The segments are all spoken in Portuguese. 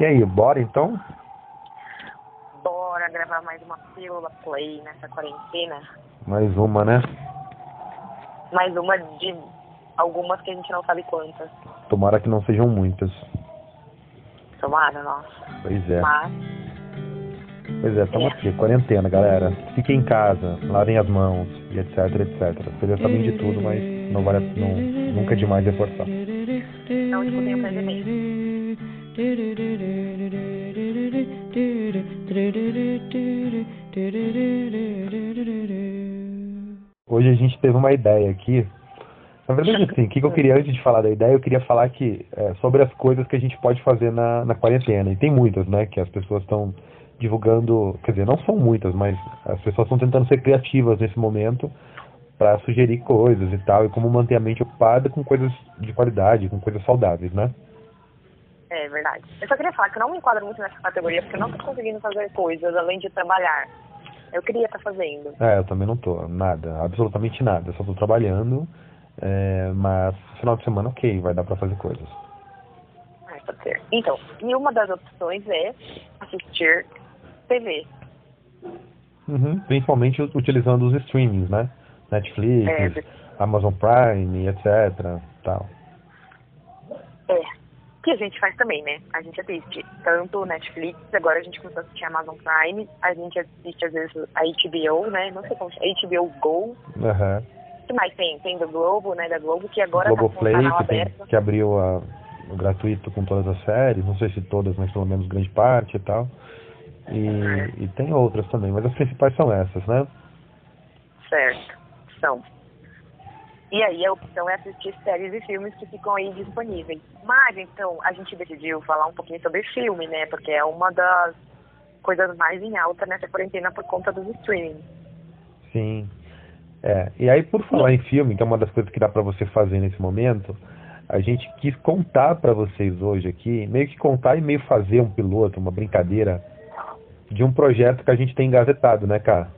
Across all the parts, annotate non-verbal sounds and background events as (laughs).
E aí, bora então? Bora gravar mais uma pílula play nessa quarentena. Mais uma, né? Mais uma de algumas que a gente não sabe quantas. Tomara que não sejam muitas. Tomara, nossa. Pois é. Mas, Pois é, estamos É. aqui, quarentena, galera. Fiquem em casa, lavem as mãos, e etc, etc. Vocês já sabem de tudo, mas não vale, não, nunca é demais reforçar. não escutem o presidente. Hoje a gente teve uma ideia aqui. Na verdade, assim, o que eu queria, antes de falar da ideia, eu queria falar que é, sobre as coisas que a gente pode fazer na, na quarentena. E tem muitas, né, que as pessoas estão divulgando, quer dizer, não são muitas, mas as pessoas estão tentando ser criativas nesse momento para sugerir coisas e tal, e como manter a mente ocupada com coisas de qualidade, com coisas saudáveis, né? É verdade. Eu só queria falar que eu não me enquadro muito nessa categoria, porque eu não tô conseguindo fazer coisas além de trabalhar. Eu queria estar fazendo. É, eu também não tô, nada, absolutamente nada, só tô trabalhando, é, mas final de semana, ok, vai dar pra fazer coisas. Ah, pode ser. Então, e uma das opções é assistir TV. Uhum, principalmente utilizando os streamings, né? Netflix, É, Amazon Prime, etc. Tal. Que a gente faz também, né? A gente assiste tanto Netflix, agora a gente começou a assistir Amazon Prime, a gente assiste às vezes a HBO, né? Não sei como chama, HBO Go. Uhum. O que mais tem? Tem do Globo, né? Da Globo, que agora Globoplay, tá com canal que, tem, que abriu a, o gratuito com todas as séries, não sei se todas, mas pelo menos grande parte e tal. E, e tem outras também, mas as principais são essas, né? Certo. São. E aí a opção é assistir séries e filmes que ficam aí disponíveis. Mas então a gente decidiu falar um pouquinho sobre filme, né? Porque é uma das coisas mais em alta nessa quarentena por conta dos streaming. Sim. É, e aí por falar em filme, que é uma das coisas que dá pra você fazer nesse momento, a gente quis contar pra vocês hoje aqui, meio que contar e meio fazer um piloto, uma brincadeira de um projeto que a gente tem engavetado, né, cara?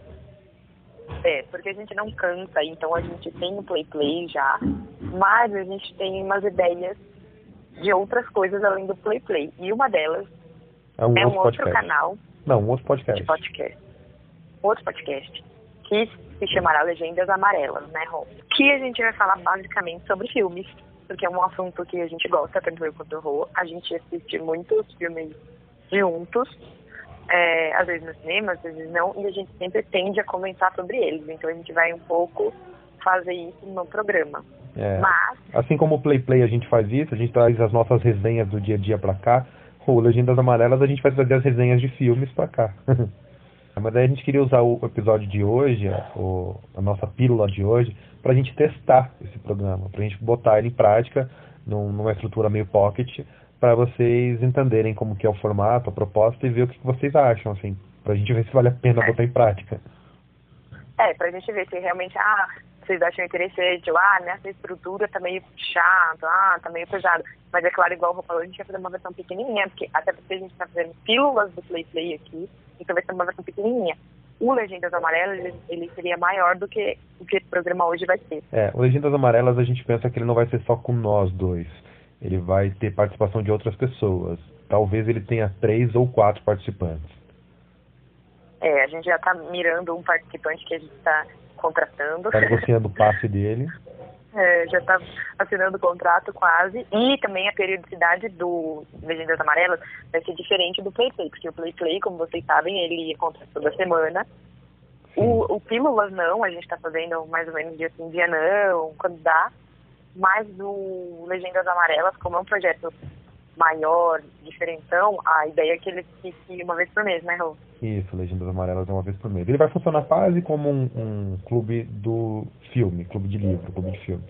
Porque a gente não canta, então a gente tem o Play Play já, mas a gente tem umas ideias de outras coisas além do Play Play. E uma delas É um é um outro outro podcast. canal Não, um outro podcast. podcast. Outro podcast. Que se chamará Legendas Amarelas, né, Ron? Que a gente vai falar basicamente sobre filmes, porque é um assunto que a gente gosta, tanto eu quanto o Rô. A gente assiste muitos filmes juntos, é, às vezes no cinema, às vezes não, e a gente sempre tende a comentar sobre eles. Então a gente vai um pouco fazer isso no programa. É. Mas, Assim como o Play Play a gente faz isso, a gente traz as nossas resenhas do dia a dia pra cá. O Legendas Amarelas a gente vai trazer as resenhas de filmes pra cá. (laughs) Mas aí a gente queria usar o episódio de hoje, o, a nossa pílula de hoje, pra gente testar esse programa, pra gente botar ele em prática num- numa estrutura meio pocket, pra vocês entenderem como que é o formato, a proposta e ver o que vocês acham, assim, pra gente ver se vale a pena botar em prática. é, pra gente ver se realmente, ah, vocês acham interessante, ou, ah, nessa estrutura tá meio chato, ah, tá meio pesado. Mas é claro, igual o falou, a gente vai fazer uma versão pequenininha, porque até porque a gente tá fazendo pílulas do Play Play aqui, então vai ser uma versão pequenininha. O Legendas Amarelas, ele, ele seria maior do que o que esse programa hoje vai ser. É, o Legendas Amarelas a gente pensa que ele não vai ser só com nós dois. Ele vai ter participação de outras pessoas. Talvez ele tenha três ou quatro participantes. É, a gente já tá mirando um participante que a gente tá contratando. Tá negociando o passe dele. (laughs) É, já está assinando o contrato quase. E também a periodicidade do Legendas Amarelas vai ser diferente do Play Play, porque o Play Play, como vocês sabem, ele acontece toda semana. O, o Pílulas não, a gente está fazendo mais ou menos dia sim, dia não, quando dá. Mas o Legendas Amarelas, como é um projeto maior, diferentão, a ideia é que ele fique uma vez por mês, né, Rô? Isso, Legendas Amarelas é uma vez por mês. Ele vai funcionar quase como um, um clube do filme, clube de livro, clube de filme.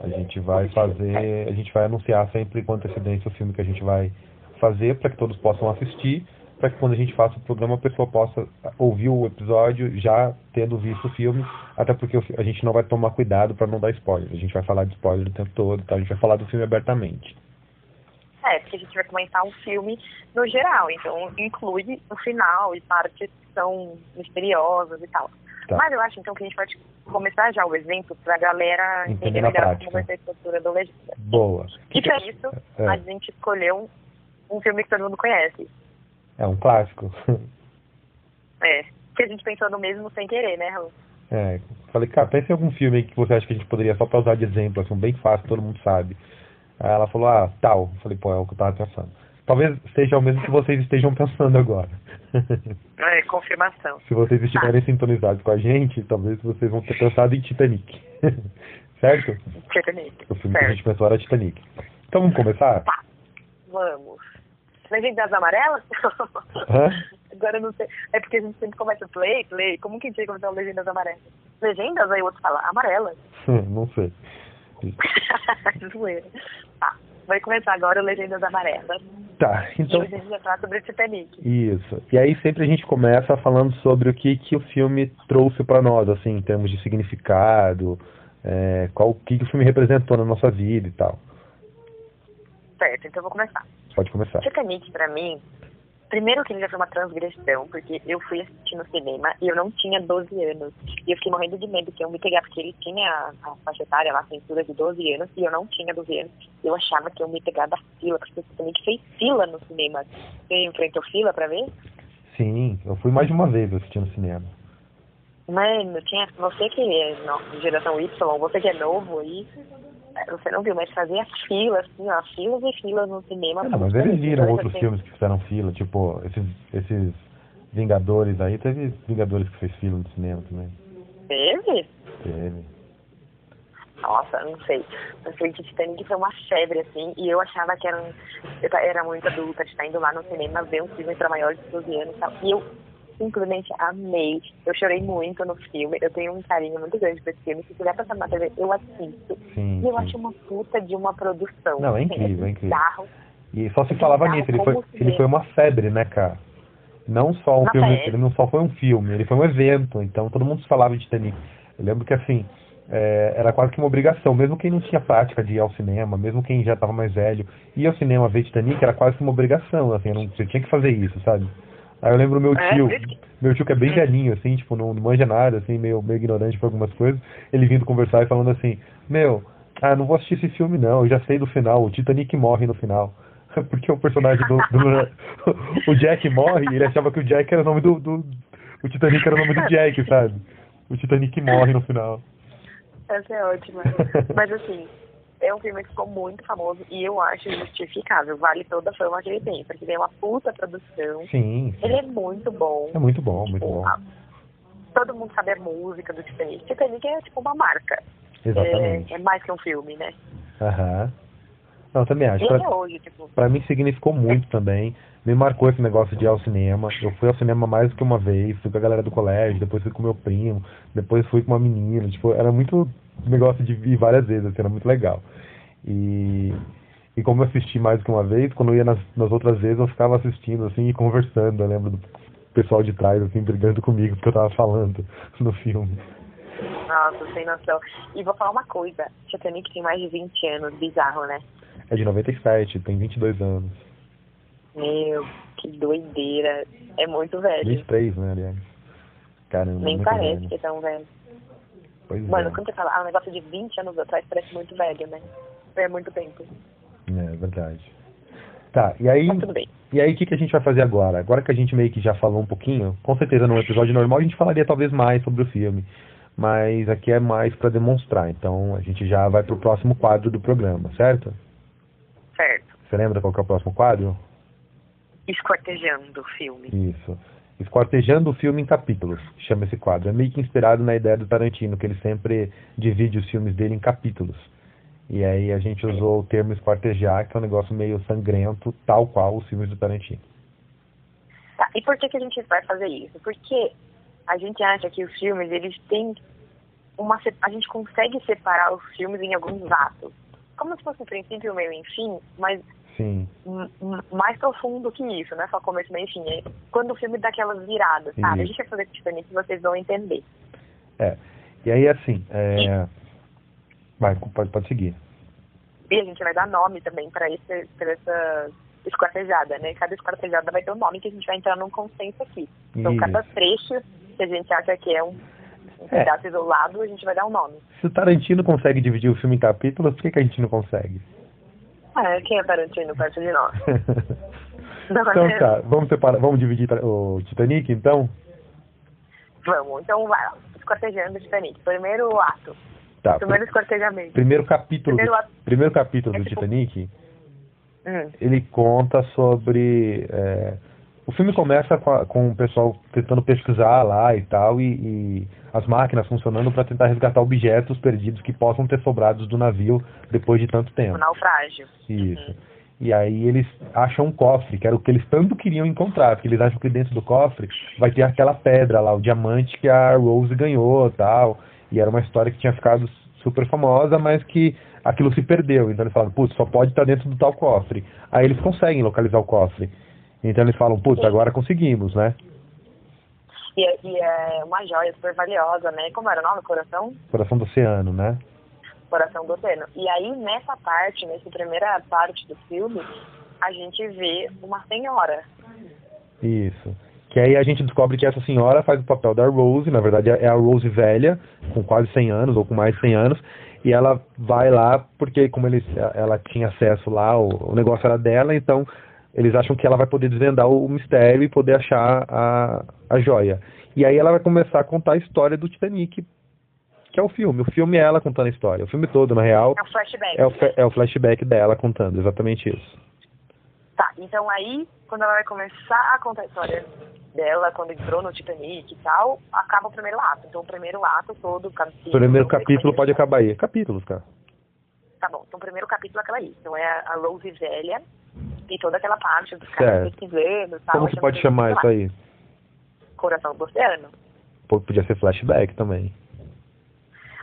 A gente vai fazer, a gente vai anunciar sempre com antecedência o filme que a gente vai fazer para que todos possam assistir, para que quando a gente faça o programa a pessoa possa ouvir o episódio já tendo visto o filme, até porque a gente não vai tomar cuidado para não dar spoiler. A gente vai falar de spoiler o tempo todo, tá? a gente vai falar do filme abertamente. É, porque a gente vai comentar um filme no geral, então inclui o final e partes que são misteriosas e tal. Tá. Mas eu acho então que a gente pode começar já o exemplo pra galera Entender melhor como vai ser a estrutura do legenda. Boa. E pra isso, É. a gente escolheu um filme que todo mundo conhece. É um clássico. (laughs) É. Que a gente pensou no mesmo sem querer, né, Raul? É, falei, cara, pensa em algum filme que você acha que a gente poderia, só pra usar de exemplo, assim, bem fácil, todo mundo sabe. Aí ela falou, ah, tal. Eu falei, pô, é o que eu tava pensando. Talvez seja o mesmo que vocês estejam pensando agora. (laughs) É, confirmação. Se vocês estiverem sintonizados com a gente, talvez vocês vão ter pensado em Titanic. (laughs) certo? Titanic. O filme certo. que a gente pensou era Titanic. Então vamos começar? Tá. Vamos. Legendas amarelas? Hã? (laughs) Agora eu não sei. É porque a gente sempre começa play, play. Como que a gente começar o Legendas amarelas? Legendas, aí o outro fala amarelas. Não sei. (laughs) Zoeira. Tá. Vai começar agora o Legendas Amarelas. Tá, E então. hoje a gente vai falar sobre Titanic. Isso. E aí sempre a gente começa falando sobre o que, que o filme trouxe pra nós, assim, em termos de significado, é, qual o que, que o filme representou na nossa vida e tal. Certo, então eu vou começar. Pode começar. Titanic, pra mim, primeiro que ele já foi uma transgressão, porque eu fui assistir no cinema e eu não tinha 12 anos. E eu fiquei morrendo de medo que eu me pegar, porque ele tinha a, a faixa etária lá, a censura de 12 anos, e eu não tinha 12 anos. Eu achava que eu me pegar da fila, porque o Titanic fez fila no cinema. Você enfrentou fila pra ver? Sim, eu fui mais de uma vez assistir no cinema. Mano, tinha você que é de geração Y, você que é novo aí, você não viu, mas fazia fila, assim, ó, filas e filas no cinema. Ah, não, mas eles viram Então, outros assim, filmes que fizeram fila, tipo, esses, esses Vingadores aí, teve Vingadores que fez fila no cinema também. Teve? Teve. Nossa, não sei. Eu sei que Titanic foi uma febre, assim, e eu achava que era, um, eu era muito adulta de estar indo lá no cinema ver um filme para maiores de 12 anos e tal. E eu simplesmente amei. Eu chorei muito no filme. Eu tenho um carinho muito grande por esse filme. Se quiser passar na TV, eu assisto. Sim, E eu sim. acho uma puta de uma produção. Não, é assim, incrível, é incrível. bizarro. E só se falava nisso, ele foi, se ele foi uma febre, né, cara? Não só um filme, febre. ele não só foi um filme, ele foi um evento, então todo mundo falava de Titanic. Eu lembro que assim, é, era quase que uma obrigação, mesmo quem não tinha prática de ir ao cinema, mesmo quem já estava mais velho, ir ao cinema ver Titanic era quase que uma obrigação, assim, não, você tinha que fazer isso, sabe? Aí eu lembro meu É, tio, meu tio que é bem Hum. velhinho, assim, tipo, não, não manja nada, assim, meio, meio ignorante por algumas coisas, ele vindo conversar e falando assim, meu, ah, não vou assistir esse filme não, eu já sei do final, o Titanic morre no final. (laughs) Porque o personagem do, do- (laughs) o Jack morre ele achava que o Jack era o nome do, do o Titanic era o nome do Jack, sabe? O Titanic morre no final. Essa é ótima. Mas assim, é um filme que ficou muito famoso e eu acho justificável. Vale toda a fama que ele tem, porque ele é uma puta produção. Sim, Ele é muito bom. é muito bom, muito Tipo, bom. a- Todo mundo sabe a música do Titanic. Titanic é tipo uma marca. Exatamente. É, é mais que um filme, né? Aham. Não, também acho. Pra, até hoje, tipo, pra mim significou muito também. Me marcou esse negócio de ir ao cinema. Eu fui ao cinema mais do que uma vez, fui com a galera do colégio, depois fui com meu primo, depois fui com uma menina. Tipo, era muito negócio de ir várias vezes, assim, era muito legal. E, e como eu assisti mais do que uma vez, quando eu ia nas, nas outras vezes, eu ficava assistindo, assim, e conversando. Eu lembro do pessoal de trás, assim, brigando comigo porque eu tava falando (laughs) no filme. nossa, sem noção. E vou falar uma coisa, Titanic tem mais de 20 anos, bizarro, né? É de 97, tem 22 anos. Meu, que doideira. É muito velho. 23, né, aliás. Caramba, Nem parece velho. que é tão velho. Pois Mano, é. quando você fala, ah, um negócio de 20 anos atrás parece muito velho, né? É muito tempo. É verdade. Tá, e aí, bem. e aí o que, que a gente vai fazer agora? Agora que a gente meio que já falou um pouquinho, com certeza num episódio normal a gente falaria talvez mais sobre o filme, mas aqui é mais pra demonstrar, então a gente já vai pro próximo quadro do programa, certo? Certo. Você lembra qual que é o próximo quadro? Esquartejando o filme. Isso. Esquartejando o filme em capítulos, chama esse quadro. É meio que inspirado na ideia do Tarantino, que ele sempre divide os filmes dele em capítulos. E aí a gente usou o termo esquartejar, que é um negócio meio sangrento, tal qual os filmes do Tarantino. Tá, e por que, que a gente vai fazer isso? Porque a gente acha que os filmes, eles têm uma... A gente consegue separar os filmes em alguns atos. Como se fosse um princípio, meio e fim, mas Sim, m- m- mais profundo que isso, não é só começo, meio fim. É quando o filme dá aquelas viradas, sabe? A gente vai fazer com Titanic que vocês vão entender. é. E aí assim, é... Vai, pode, pode seguir. E a gente vai dar nome também para esse, pra essa esquartejada, né? Cada esquartejada vai ter um nome que a gente vai entrar num consenso aqui. Então, Isso. cada trecho que a gente acha que é um, um É. pedaço isolado, a gente vai dar um nome. Se o Tarantino consegue dividir o filme em capítulos, por que, que a gente não consegue? É, quem é Tarantino perto de nós? (laughs) Então né? tá, vamos separar, vamos dividir o Titanic então? Vamos, então vai lá. Escortejando o Titanic. Primeiro ato. Tá. Primeiro escortejamento. Primeiro capítulo, Primeiro do, primeiro capítulo É do tipo- Titanic, Hum. ele conta sobre. é, o filme começa com, a- com o pessoal tentando pesquisar lá e tal, e, e as máquinas funcionando para tentar resgatar objetos perdidos que possam ter sobrados do navio depois de tanto O tempo. naufrágio. Isso. E aí eles acham um cofre, que era o que eles tanto queriam encontrar, porque eles acham que dentro do cofre vai ter aquela pedra lá, o diamante que a Rose ganhou tal. E era uma história que tinha ficado super famosa, mas que aquilo se perdeu. Então eles falaram, putz, só pode estar dentro do tal cofre. Aí eles conseguem localizar o cofre. Então eles falam, putz, agora conseguimos, né? E, é- e é uma joia super valiosa, né? Como era o nome? Coração? Coração do oceano, né? Coração do Oceano. E aí, nessa parte, nessa primeira parte do filme, a gente vê uma senhora. Isso. Que aí a gente descobre que essa senhora faz o papel da Rose, na verdade é a Rose velha, com quase 100 anos ou com mais de 100 anos, e ela vai lá porque como eles, ela tinha acesso lá, o, o negócio era dela, então eles acham que ela vai poder desvendar o, mistério e poder achar a, a joia. E aí ela vai começar a contar a história do Titanic, que é o filme. O filme é ela contando a história. O filme todo, na real, É um flashback. é o, é o flashback dela contando, exatamente isso. Tá, então aí, quando ela vai começar a contar a história dela, quando entrou no Titanic e tal, acaba o primeiro ato. Então, o primeiro ato todo, o capítulo... O primeiro capítulo pode acabar aí. Capítulos, cara. Tá bom, então o primeiro capítulo é aquela aí. Então é a Rose velha e toda aquela parte dos caras pesquisando tal. Como Então, se pode chamar isso aí? Coração do Oceano. Pô, Podia ser flashback também.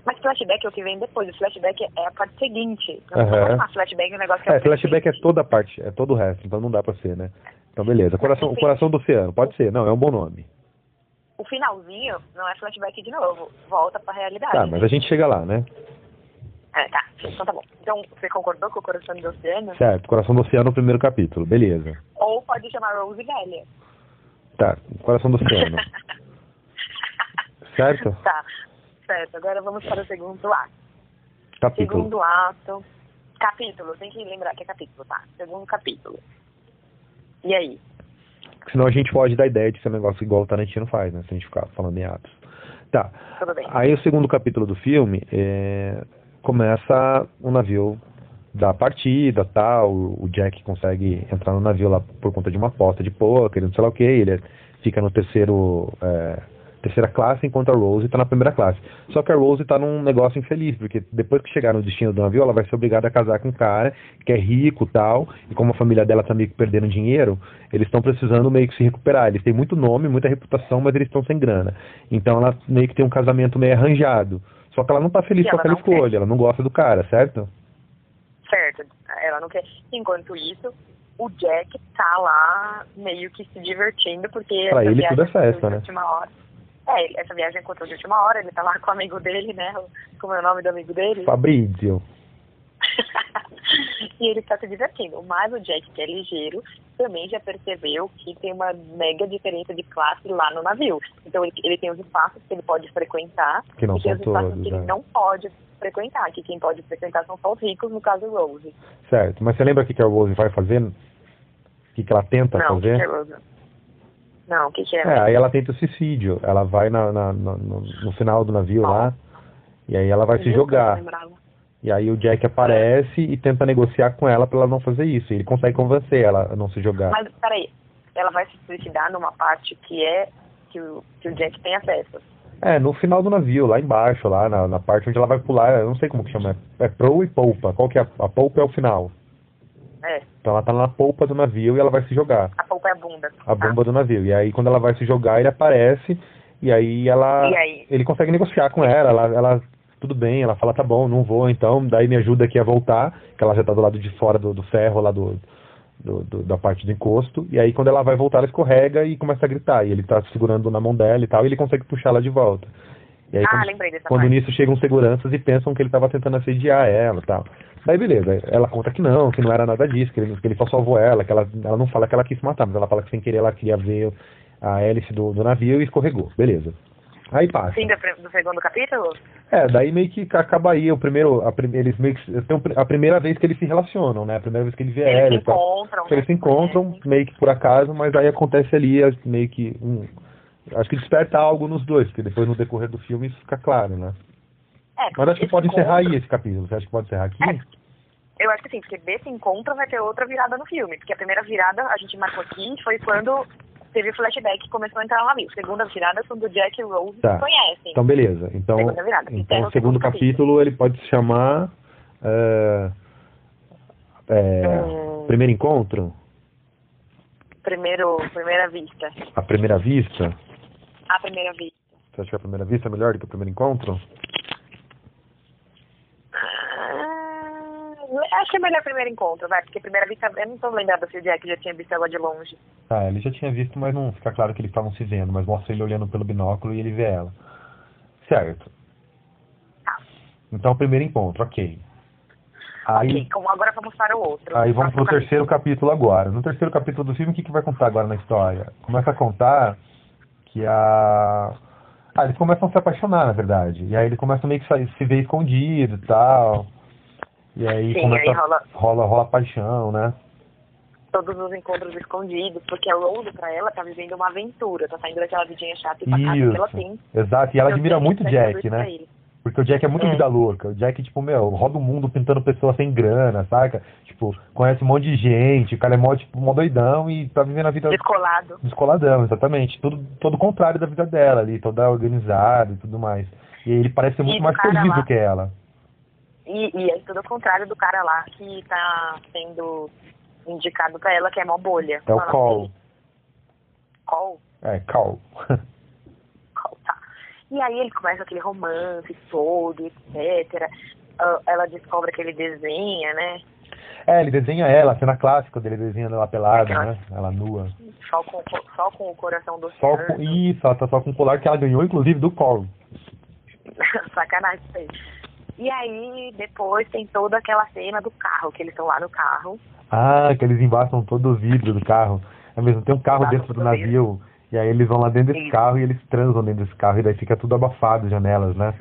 Mas flashback é o que vem depois. O flashback é a parte seguinte. Não Aham. pode chamar flashback um negócio que é, É, flashback é toda a parte, é todo o resto, então não dá pra ser, né? Então beleza. Coração, o coração do oceano, pode ser, não, é um bom nome. O finalzinho não é flashback de novo. Volta pra realidade. Tá, mas a gente chega lá, né? É, tá. Então tá bom. Então, você concordou com o Coração do Oceano? Certo, coração do oceano, primeiro capítulo, beleza. Ou pode chamar Rose velha. Tá, coração do oceano. (laughs) Certo? Tá, certo. Agora vamos para o segundo ato. Capítulo. Segundo ato. Capítulo, tem que lembrar que é capítulo, tá? Segundo capítulo. E aí? Senão a gente pode dar ideia de ser um negócio igual o Tarantino faz, né? Se a gente ficar falando em atos. Tá. Tudo bem. Aí o segundo capítulo do filme é, começa o navio da partida, tal, o Jack consegue entrar no navio lá por conta de uma aposta de poker, não sei lá o que, ele fica no terceiro é, terceira classe, enquanto a Rose tá na primeira classe. Só que a Rose tá num negócio infeliz, porque depois que chegar no destino do navio, ela vai ser obrigada a casar com um cara que é rico tal, e como a família dela tá meio que perdendo dinheiro, eles estão precisando meio que se recuperar. Eles têm muito nome, muita reputação, mas eles estão sem grana. Então ela meio que tem um casamento meio arranjado. Só que ela não tá feliz E com ela aquela não quer. escolha, ela não gosta do cara, certo? Certo. Ela não quer. Enquanto isso, o Jack tá lá meio que se divertindo, porque. Pra ele tudo é festa, né? Última hora. É, essa viagem aconteceu de última hora, ele tá lá com o amigo dele, né? Como é o nome do amigo dele? Fabrizio. (laughs) e ele está se divertindo. Mas o Jack, que é ligeiro, também já percebeu que tem uma mega diferença de classe lá no navio. Então ele, ele tem os espaços que ele pode frequentar Que não e tem os espaços todos, que ele é. não pode frequentar, que quem pode frequentar são só os ricos, no caso Rose. Certo. Mas você lembra o que que a Rose vai fazer? O que, que ela tenta não, que, fazer? que Rose? Não, o que, que é? É, aí ela tenta o suicídio. Ela vai na, na- no, no final do navio lá, e aí ela vai se eu não jogar. lembrava? E aí o Jack aparece e tenta negociar com ela pra ela não fazer isso. E ele consegue convencer ela a não se jogar. Mas, peraí, ela vai se suicidar numa parte que é que o, que o Jack tem acesso. É, no final do navio, lá embaixo, lá na, na parte onde ela vai pular, eu não sei como que chama, é, é proa e polpa. Qual que é? A, polpa é o final. É, Então ela tá na polpa do navio e ela vai se jogar. a polpa é a bunda. A bomba do navio. E aí quando ela vai se jogar, ele aparece e aí ela E aí? ele consegue negociar com ela, ela, ela tudo bem, ela fala, tá bom, não vou, então, daí me ajuda aqui a voltar, que ela já tá do lado de fora do, do ferro lá do, do- do- da parte do encosto, e aí quando ela vai voltar, ela escorrega e começa a gritar, e ele tá segurando na mão dela e tal, e ele consegue puxar ela de volta. E aí Ah, quando, quando nisso chegam seguranças e pensam que ele tava tentando assediar ela e tal. Daí beleza, ela conta que não, que não era nada disso, que ele, que ele só salvou ela, que ela, ela não fala que ela quis matar, mas ela fala que sem querer ela queria ver a hélice do, do navio e escorregou, beleza. Aí passa. Fim do, do segundo capítulo? É, daí meio que acaba aí o primeiro, a, eles meio que a primeira vez que eles se relacionam, né? A primeira vez que ele vê Eles se tal. encontram. Eles se né? encontram meio que por acaso, mas aí acontece ali meio que um, acho que desperta algo nos dois, porque depois no decorrer do filme isso fica claro, né? É, Mas acho que pode encerrar encontro- aí esse capítulo. Você acha que pode encerrar aqui? É, Eu acho que sim, porque desse encontro vai ter outra virada no filme. Porque a primeira virada, a gente marcou aqui, foi quando teve flashback e começou a entrar no navio. Segunda virada, quando o Jack Rose Tá. conhecem. Então beleza. Então, Segunda virada. então o segundo capítulo ele pode se chamar é, é, Hum. Primeiro Encontro? Primeiro, primeira vista. A Primeira Vista? A primeira vista. Você acha que a Primeira Vista é melhor do que o Primeiro Encontro? Ah, acho que é melhor primeiro encontro, vai, porque primeira vista, eu não tô lembrada se o Jack já tinha visto ela de longe. Ah, ele já tinha visto, mas não fica claro que eles estavam se vendo, mas mostra ele olhando pelo binóculo e ele vê ela. Certo. Tá. Então, o primeiro encontro, ok. Aí, Ok, como agora vamos para o outro. aí vamos pro Próximo terceiro capítulo agora. No terceiro capítulo do filme, o que, que vai contar agora na história? Começa a contar que a... Ah, eles começam a se apaixonar, na verdade. E aí ele começa meio que sair- se ver escondido e tal. E aí Sim, começa... aí rola- rola, rola paixão, né? todos os encontros escondidos, porque a Rose, pra ela, tá vivendo uma aventura, tá saindo daquela vidinha chata e pacata que ela tem. Exato. E ela admira muito Jack, né? Porque o Jack é muito É. vida louca. O Jack, tipo, meu, roda o mundo pintando pessoas sem grana, saca? Tipo, conhece um monte de gente, o cara é mó, tipo, mó doidão e tá vivendo a vida Descolado. descoladão, exatamente. Tudo, todo o contrário da vida dela ali, toda organizada e tudo mais. E ele parece ser muito mais feliz do que ela. E, e é tudo ao contrário do cara lá que tá sendo indicado pra ela, que é mó bolha. É o Fala Cole. assim, Cole? É, Cal. (laughs) Cole, tá. E aí ele começa aquele romance todo, etc. Ah, Ela descobre que ele desenha, né? é, ele desenha ela, a cena clássica dele desenhando ela pelada, Aquela- né? Ela nua. Só com, só com o coração do Só com, isso, ela tá só com o colar que ela ganhou, inclusive, do Cole. (laughs) Sacanagem isso aí. E aí, depois tem toda aquela cena do carro, que eles estão lá no carro. Ah, que eles embaçam todo o vidro do carro. É mesmo, tem um carro Embaçam dentro do navio, e aí eles vão lá dentro desse Isso. carro e eles transam dentro desse carro, e daí fica tudo abafado, as janelas, né?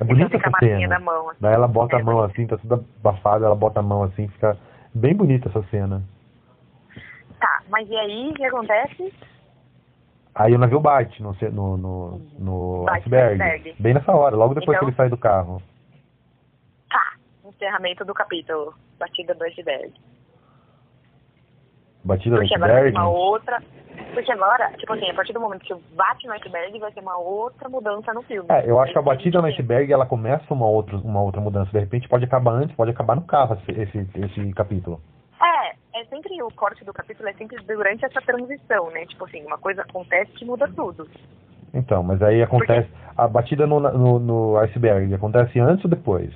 É bonita então fica a essa cena. mão. assim. Daí ela bota É a mão bonito. assim, tá tudo abafado, ela bota a mão assim, fica bem bonita essa cena. Tá, mas e aí, o que acontece? Aí o navio bate no, no, no, no iceberg, iceberg. bem nessa hora, logo depois Então- que ele sai do carro. Encerramento do capítulo. Batida do iceberg. Batida Porque agora vai iceberg? ser uma outra. Porque agora, tipo assim, a partir do momento que bate no iceberg, vai ter uma outra mudança no filme. É, eu acho que a Isso batida no iceberg, ela começa uma outra, uma outra mudança. De repente pode acabar antes, pode acabar no carro esse, esse, capítulo. É, é sempre o corte do capítulo, é sempre durante essa transição, né? Tipo assim, uma coisa acontece que muda tudo. Então, mas aí acontece. A batida no, no, no iceberg acontece antes ou depois?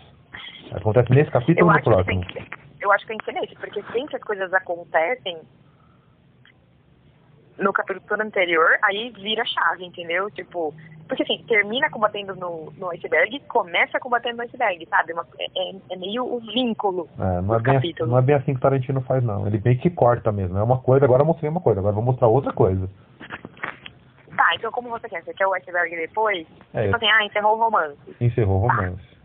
Acontece nesse capítulo Eu ou no que próximo? que ser, eu acho que tem que ser nesse, porque sempre as coisas acontecem no capítulo anterior, aí vira chave, entendeu? Tipo, porque assim, termina combatendo no, no iceberg, começa combatendo no iceberg, sabe? Uma- é, é- é meio o vínculo. É, não, é bem, assim- capítulos. não é bem assim que o Tarantino faz, não. Ele meio que corta mesmo. É uma coisa, agora eu mostrei uma coisa, agora eu vou mostrar outra coisa. Tá, então como você quer? Você quer o iceberg depois? É, Tipo assim, ah, encerrou o romance. encerrou o romance. Tá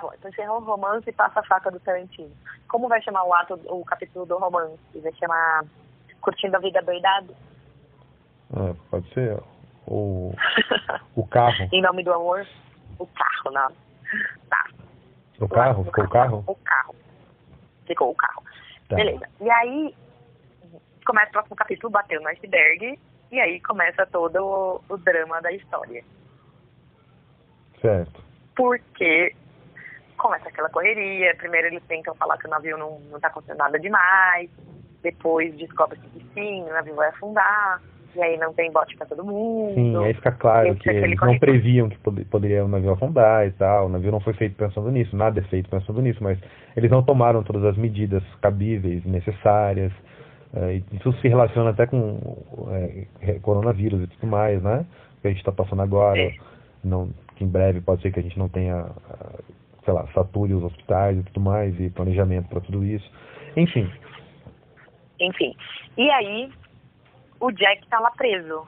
bom, então encerrou o romance e passa a faca do Tarantino. Como vai chamar o ato, o capítulo do romance? Vai chamar Curtindo a Vida Doidado? É, pode ser o, (laughs) o carro. em nome do amor? O carro, não. Tá. O carro? Ficou o carro? O carro. Ficou o carro. Tá. Beleza. E aí, começa o próximo capítulo, bateu no iceberg, e aí começa todo o, o drama da história. Certo. Porque começa aquela correria, primeiro eles tentam falar que o navio não, não tá acontecendo nada demais, depois descobre-se que sim, o navio vai afundar, e aí não tem bote pra todo mundo. Sim, aí fica claro que é eles não previam que pod- poderia o navio afundar e tal. O navio não foi feito pensando nisso, nada é feito pensando nisso, mas eles não tomaram todas as medidas cabíveis, necessárias. eh, e isso se relaciona até com eh, coronavírus e tudo mais, né? Que a gente está passando agora. É. Não, que em breve pode ser que a gente não tenha, ah, sei lá, sature os hospitais e tudo mais, e planejamento para tudo isso. Enfim, Enfim. E aí, o Jack tá lá preso.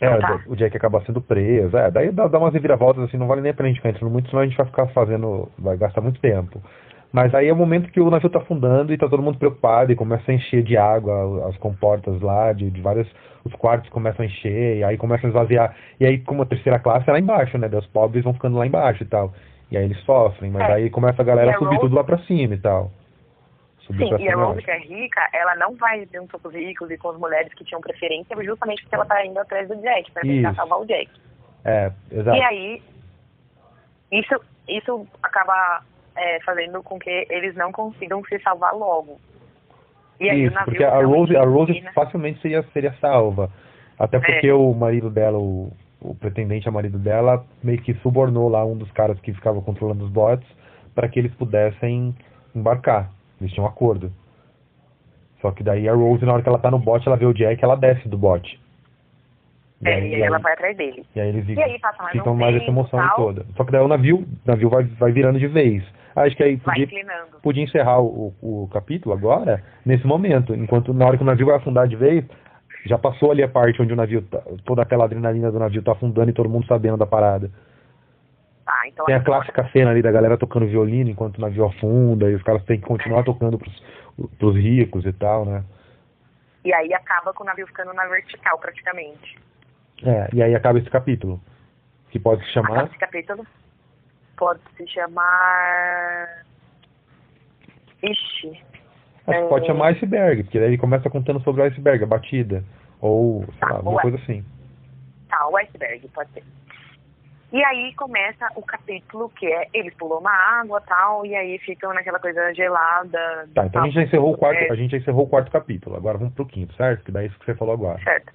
É, Tá. o Jack acaba sendo preso. É, daí dá, dá umas reviravoltas assim, não vale nem a pena a gente ficar entrando muito, senão a gente vai ficar fazendo. vai gastar muito tempo. Mas aí é o momento que o navio tá afundando e tá todo mundo preocupado e começa a encher de água as comportas lá, de, de várias. Os quartos começam a encher, e aí começam a esvaziar. E aí, como a terceira classe é lá embaixo, né? Os pobres vão ficando lá embaixo e tal. E aí eles sofrem, mas É. aí começa a galera a a subir Rose- tudo lá pra cima e tal. Subir Sim, e a cima. Rose, que é rica, ela não vai junto com os ricos e com as mulheres que tinham preferência, justamente porque ela tá indo atrás do Jack, pra tentar Isso. salvar o Jack. É, exato. E aí, isso, isso acaba é, fazendo com que eles não consigam se salvar logo. Isso, porque a Rose, a Rose facilmente seria, seria salva. Até porque É. o marido dela, o, o pretendente a marido dela, meio que subornou lá um dos caras que ficava controlando os botes para que eles pudessem embarcar. Eles tinham um acordo. Só que daí a Rose, na hora que ela tá no bote, ela vê o Jack, ela desce do bote. E É, aí, e e aí ela vai atrás dele. e aí eles E aí passa mais ficam um mais essa tempo, emoção tal. toda. Só que daí o navio, o navio vai, vai virando de vez. Acho que aí podia, podia encerrar o, o capítulo agora, nesse momento, enquanto na hora que o navio vai afundar de vez, já passou ali a parte onde o navio, tá, toda aquela adrenalina do navio tá afundando e todo mundo sabendo da parada. Tá, então Tem a agora- clássica cena ali da galera tocando violino enquanto o navio afunda e os caras têm que continuar tocando pros, pros ricos e tal, né? E aí acaba com o navio ficando na vertical, praticamente. É, e aí acaba esse capítulo, que pode se Acaba chamar... esse capítulo. Pode se chamar... Ixi. Acho que pode É. chamar iceberg, porque daí ele começa contando sobre o iceberg, a batida. Ou, sei Tá, lá, alguma coisa assim. Tá, o iceberg, pode ser. E aí começa o capítulo que é eles pulam na água tal, e aí ficam naquela coisa gelada. Tá, então a gente já encerrou o quarto, É. a gente já encerrou o quarto capítulo. Agora vamos pro quinto, certo? Que daí é isso que você falou agora. Certo.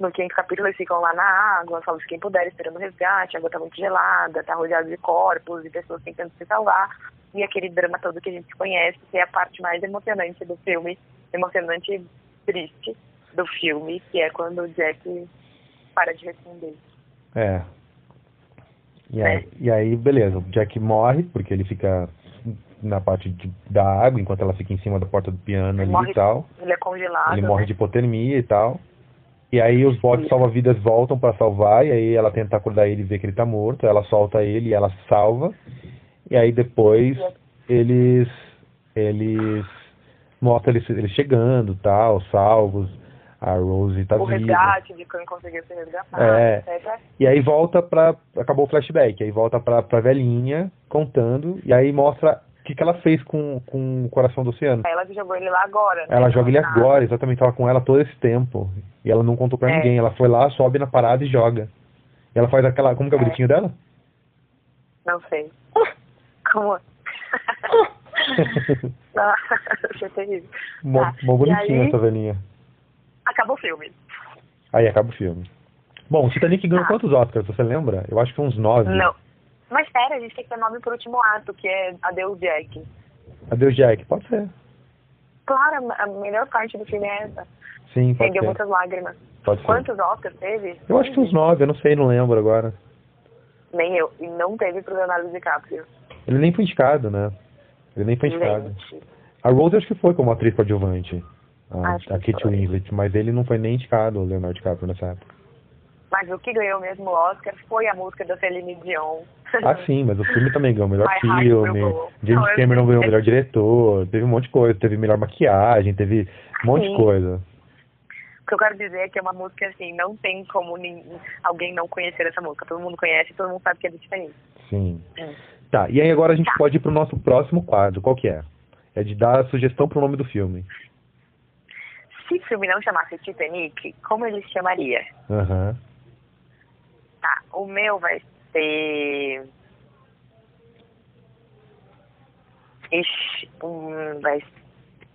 No quinto capítulo eles ficam lá na água, falam de quem puder esperando o resgate, a água tá muito gelada, tá rodeado de corpos e pessoas tentando se salvar. E aquele drama todo que a gente conhece, que é a parte mais emocionante do filme, emocionante e triste do filme, que é quando o Jack para de responder. É. E aí, É. e aí, beleza, o Jack morre, porque ele fica na parte de- da água, enquanto ela fica em cima da porta do piano Ele ali morre e tal. Ele é congelado. Ele morre né? de hipotermia e tal. E aí os Isso. salva-vidas voltam pra salvar, e aí ela tenta acordar ele e vê que ele tá morto, ela solta ele e ela salva. E aí depois eles eles mostram eles, eles chegando, tal, salvos. A Rose tá o viva. resgate de quem conseguiu se resgatar, É. etc. E aí volta pra. Acabou o flashback, aí volta pra, pra velhinha contando, e aí mostra o que, que ela fez com, com o coração do oceano. Ela jogou ele lá agora. né? Ela joga ele Não, agora, exatamente, tava com ela todo esse tempo. E ela não contou pra É. ninguém. Ela foi lá, sobe na parada e joga. E ela faz aquela. Como que é o É. gritinho dela? Não sei. (laughs) Como? (laughs) Não, foi terrível. mó, Tá, mó bonitinha aí? essa velhinha. Acabou o filme. Aí acaba o filme. Bom, o Titanic ganhou Tá. quantos Oscars, você lembra? Eu acho que uns nove. Não. Mas sério, a gente tem que ter nome pro último ato, que é Adeus Jack. Adeus, Jack. Pode ser. Claro, a melhor parte do filme é essa. Sim, pode ser. muitas lágrimas. Pode ser. Quantos Oscars teve? Eu acho que uns nove, eu não sei, não lembro agora. Nem eu. E não teve pro Leonardo DiCaprio. Ele nem foi indicado, né? Ele nem foi indicado. Gente. A Rose acho que foi como atriz coadjuvante. A, Acho a Kate. Winslet, mas ele não foi nem indicado, o Leonardo DiCaprio, nessa época. Mas o que ganhou mesmo o Oscar foi a música da Celine Dion. Ah, sim, mas o filme também ganhou o melhor My filme. James Não, Cameron ganhou o melhor diretor, teve um monte de coisa, teve melhor maquiagem, teve um monte de coisa. O que eu quero dizer é que é uma música assim, não tem como nin- alguém não conhecer essa música. Todo mundo conhece, todo mundo sabe que é Titanic. Sim. Hum. Tá, e aí agora a gente Tá. pode ir pro nosso próximo quadro, qual que é? É de dar a sugestão pro nome do filme. Se o filme não chamasse Titanic, como ele se chamaria? Aham. Tá, o meu vai ser. Ixi, um, vai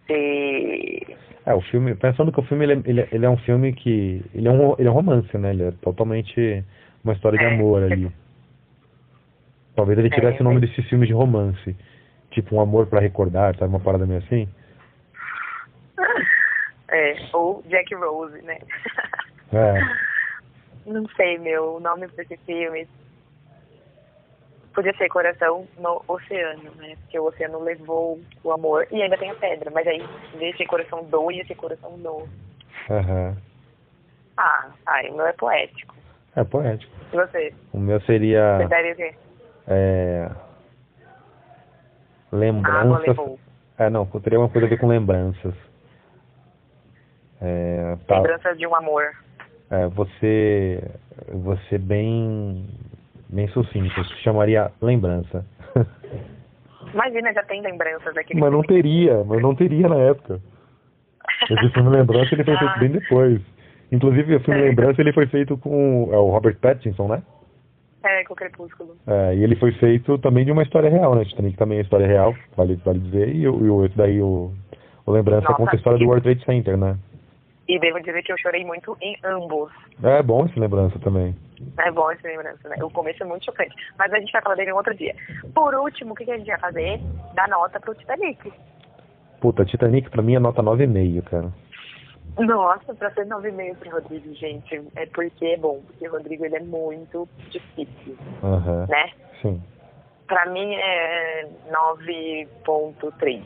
ser. É, o filme, pensando que o filme ele, é- ele, é- ele é um filme que. Ele é um, ele é um romance, né? Ele é totalmente uma história de amor é- ali. Talvez ele tivesse o nome desse filme de romance. Tipo um amor pra recordar, sabe? Uma parada meio assim. É, ou Jack Rose, né? É. (laughs) Não sei, meu, o nome desse filme. Podia ser Coração no Oceano, né? Porque o oceano levou o amor e ainda tem a pedra. Mas aí, ser Coração do, ia ser Coração no. Aham. Ah, ai, o meu é poético. É poético. E você? O meu seria. Você daria o quê? É... Lembranças. levou. É, não, teria uma coisa a ver com lembranças. É, tá, Lembranças de um amor. é, você, você bem, bem sucinto, eu chamaria lembrança. Imagina, já tem lembranças daquele mas não filme. teria, mas não teria na época. Esse filme Lembrança ele foi feito Ah. bem depois. Inclusive o filme É. Lembrança ele foi feito com é, o Robert Pattinson, né? É, com o Crepúsculo. É, e ele foi feito também de uma história real, né? Titanic também é história real, vale, vale dizer. E, o- e o esse daí, o, o Lembrança Nossa, conta a história do World Trade Center, né? E devo dizer que eu chorei muito em ambos. É bom esse Lembrança também. É bom essa lembrança, né? O começo é muito chocante. Mas a gente vai falar dele um outro dia. Por último, o que, que a gente vai fazer? Dar nota pro Titanic. Puta, Titanic pra mim é nota 9,5, cara. Nossa, pra ser 9,5 pro Rodrigo, gente, é porque é bom. Porque o Rodrigo, ele é muito difícil, Aham. né? Sim. Pra mim é 9.3.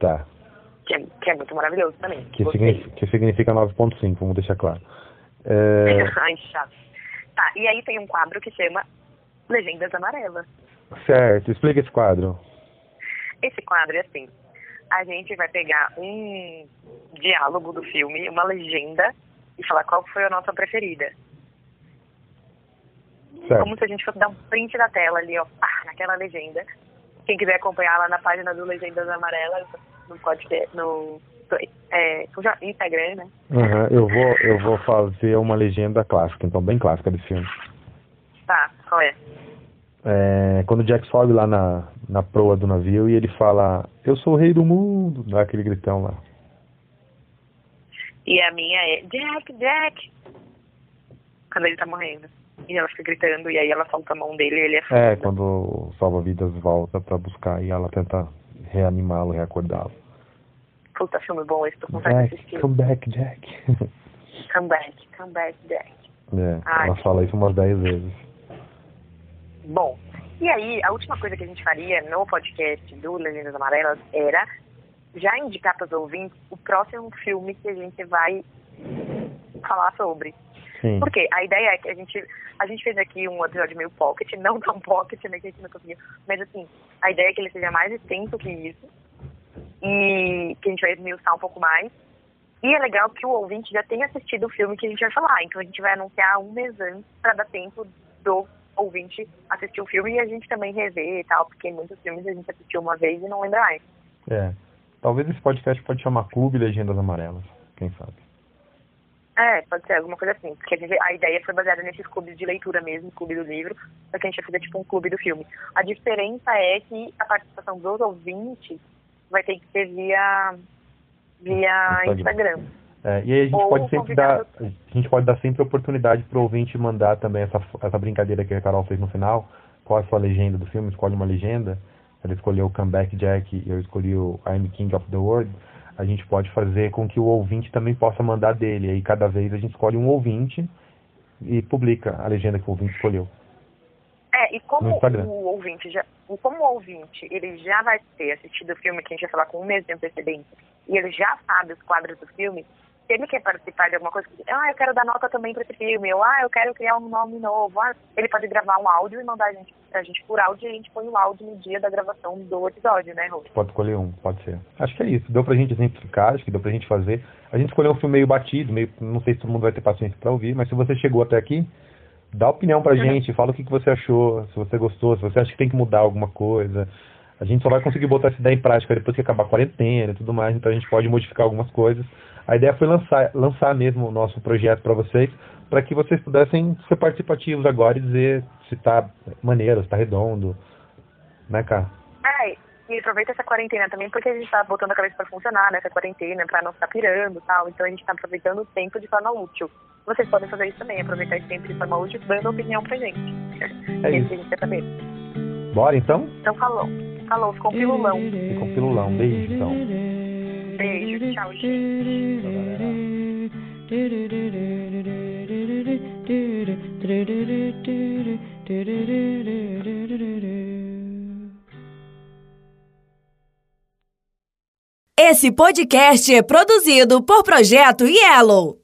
Tá. Que é, que é muito maravilhoso também. Que, significa, que significa 9,5, vamos deixar claro. É, (laughs) Ai, chato. Tá, e aí tem um quadro que chama Legendas Amarelas. certo, explica esse quadro. Esse quadro é assim: a gente vai pegar um diálogo do filme, uma legenda, e falar qual foi a nossa preferida. Certo. Como se a gente fosse dar um print da tela ali, ó, pá, naquela legenda. Quem quiser acompanhar lá na página do Legendas Amarelas, no podcast, no é, Instagram, né? Aham, eu, vou, eu vou fazer uma legenda clássica, então bem clássica desse filme. Tá, qual é? É, quando o Jack sobe lá na, na proa do navio e ele fala, eu sou o rei do mundo, dá aquele gritão lá. E a minha é Jack, Jack. Quando ele tá morrendo. E ela fica gritando, e aí ela solta a mão dele e ele é É, quando o salva-vidas volta pra buscar e ela tenta reanimá-lo, reacordá-lo. Puta filme bom esse, tô com vontade de assistir. come back, Jack. (laughs) Come back, come back, Jack. é, Ai, ela fala isso umas 10 vezes. Bom, e aí, a última coisa que a gente faria no podcast do Legendas Amarelas era já indicar para os ouvintes o próximo filme que a gente vai falar sobre. Sim. Porque a ideia é que a gente, a gente fez aqui um episódio meio pocket, (laughs) não tão pocket, né, que a gente não conseguiu, mas assim, a ideia é que ele seja mais extenso que isso e que a gente vai esmiuçar um pouco mais. E é legal que o ouvinte já tenha assistido o filme que a gente vai falar, então a gente vai anunciar um mês antes para dar tempo do ouvinte assistir o filme e a gente também rever e tal, porque muitos filmes a gente assistiu uma vez e não lembra mais. É. Talvez esse podcast pode chamar Clube Legendas Amarelas, quem sabe. É, pode ser alguma coisa assim. Porque a, gente- a ideia foi baseada nesses clubes de leitura mesmo, clube do livro, só que a gente vai fazer tipo um clube do filme. A diferença é que a participação dos ouvintes vai ter que ser via, via Instagram. É, e aí a gente Ou pode sempre dar, a gente pode dar sempre oportunidade para o ouvinte mandar também essa, essa brincadeira que a Carol fez no final. Qual é a sua legenda do filme? Escolhe uma legenda. Ela escolheu o Comeback Jack e eu escolhi o I'm King of the World. A gente pode fazer com que o ouvinte também possa mandar dele. Aí cada vez a gente escolhe um ouvinte e publica a legenda que o ouvinte escolheu. É, e como o ouvinte já, o- como o ouvinte, ele já vai ter assistido o filme que a gente vai falar com um mês de antecedência, e ele já sabe os quadros do filme, ele quer participar de alguma coisa, ah, eu quero dar nota também para esse filme, ou ah, eu quero criar um nome novo, ah, ele pode gravar um áudio e mandar a gente, a gente por áudio e a gente põe o áudio no dia da gravação do episódio, né, Rô? Pode escolher um, pode ser. Acho que é isso. Deu pra gente exemplificar, acho que deu pra gente fazer. A gente escolheu um filme meio batido, meio, não sei se todo mundo vai ter paciência pra ouvir, mas se você chegou até aqui, dá opinião pra (laughs) gente, fala o que, que você achou, se você gostou, se você acha que tem que mudar alguma coisa. A gente só vai conseguir botar essa ideia em prática depois que acabar a quarentena e tudo mais, então a gente pode modificar algumas coisas. A ideia foi lançar, lançar mesmo o nosso projeto pra vocês, para que vocês pudessem ser participativos agora e dizer se tá maneiro, se tá redondo, né, cara? É, e aproveita essa quarentena também, porque a gente tá botando a cabeça pra funcionar nessa quarentena, pra não ficar pirando e tal. Então a gente tá aproveitando o tempo de forma útil. Vocês podem fazer isso também, aproveitar esse tempo de forma útil, dando opinião pra gente. É Isso isso. que a gente quer saber. Bora então? Então falou. Falou, ficou um pilulão. Fica um pilulão. Beijo, então. Beijo, tchau, gente. Esse podcast é produzido por Projeto Yellow.